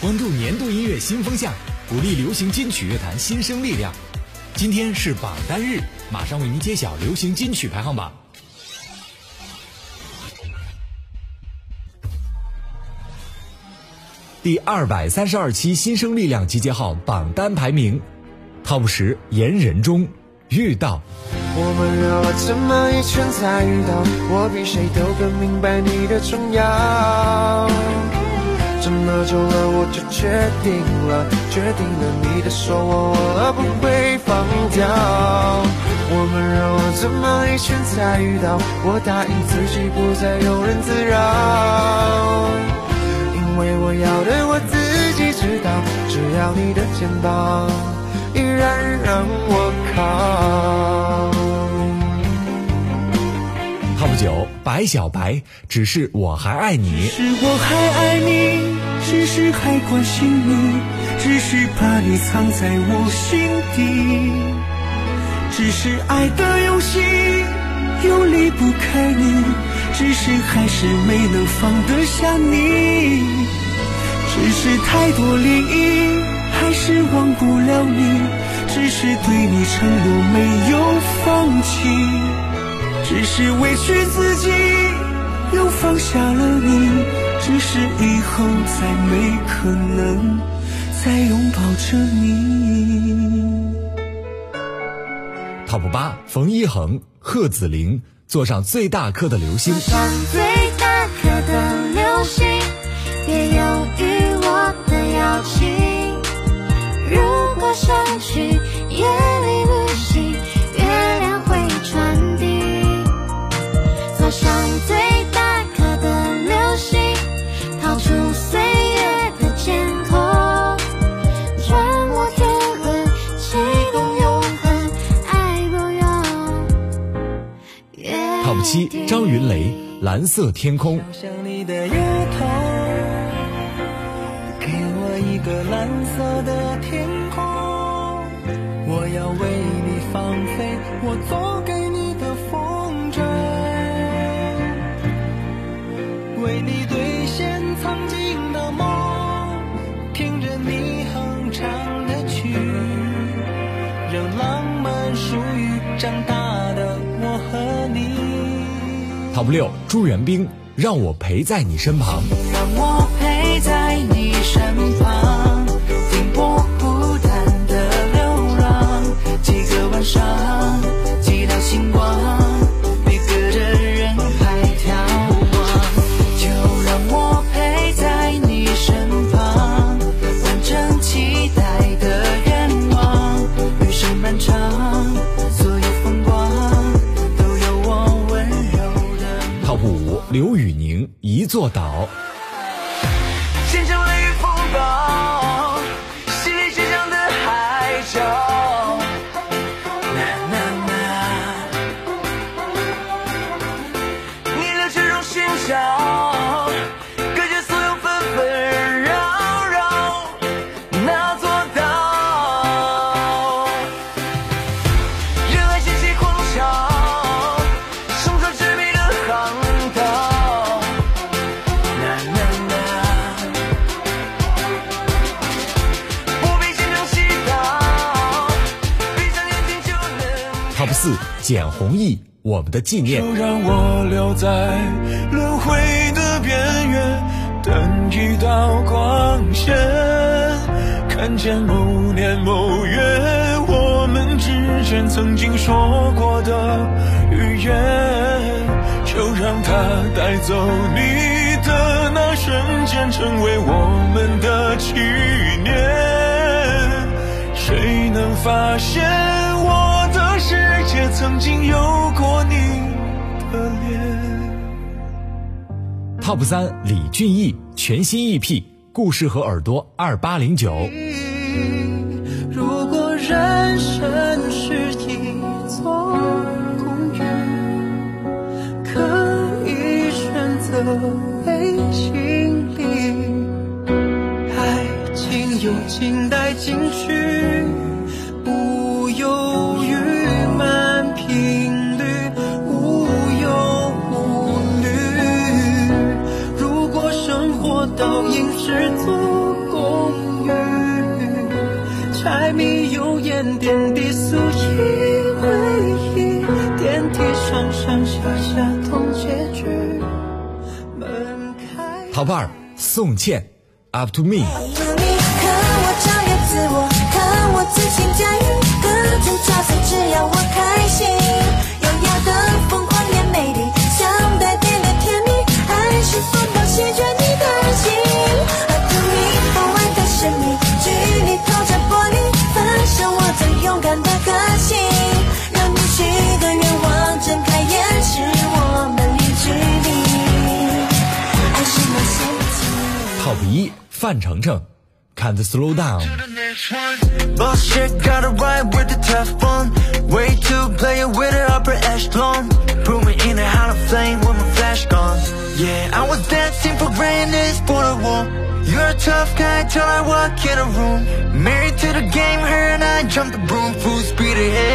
关注年度音乐新风向，鼓励流行金曲乐坛新生力量。今天是榜单日，马上为您揭晓流行金曲排行榜。第二百三十二期新生力量集结号榜单排名，Top 十言人中遇到。我们绕了这么一圈才遇到，我比谁都更明白你的重要。这么久了，我就决定了，决定了你的手我握了不会放掉。我们绕了这么一圈才遇到，我答应自己不再庸人自扰。因为我要的我自己知道，只要你的肩膀依然让我靠。Top 九，白小白，只是我还爱你。是我还爱你，只是还关心你，只是把你藏在我心底，只是爱的游戏又离不开你。只是还是没能放得下你，只是太多涟漪，还是忘不了你。只是对你承诺没有放弃，只是委屈自己又放下了你。只是以后再没可能再拥抱着你。Top 八，冯一恒、贺子玲。坐上最大颗的流星。坐上最大颗的流星，别犹豫我的邀请。如果想去夜七，张云雷，蓝色天空。想你的月头，给我一个蓝色的天空，我要为你放飞我做给你的风筝，为你兑现曾经的梦，听着你哼唱的曲，让浪漫属于长大。Top 六，朱元冰，让我陪在你身旁。让我陪在你身旁，座岛。Top 四，简弘毅，我们的纪念。就让我留在轮回的边缘，等一道光线，看见某年某月我们之间曾经说过的语言，就让它带走你的那瞬间，成为我们的纪念。谁能发现曾经有过你的脸？Top 三，李俊毅，全新 EP《故事和耳朵》二八零九。如果人生是一座公园，可以选择被经历，爱情有静待进取，蜜油盐点滴素衣回忆，电梯上上下下同结局。门开。Top 二，宋茜，Up to Me。自我，看我自信驾驭各种角色，只要我开心。Was dancing for greatness for the war. You're a tough guy till I walk in a room. Married to the game, her and I the broom. Full speed ahead.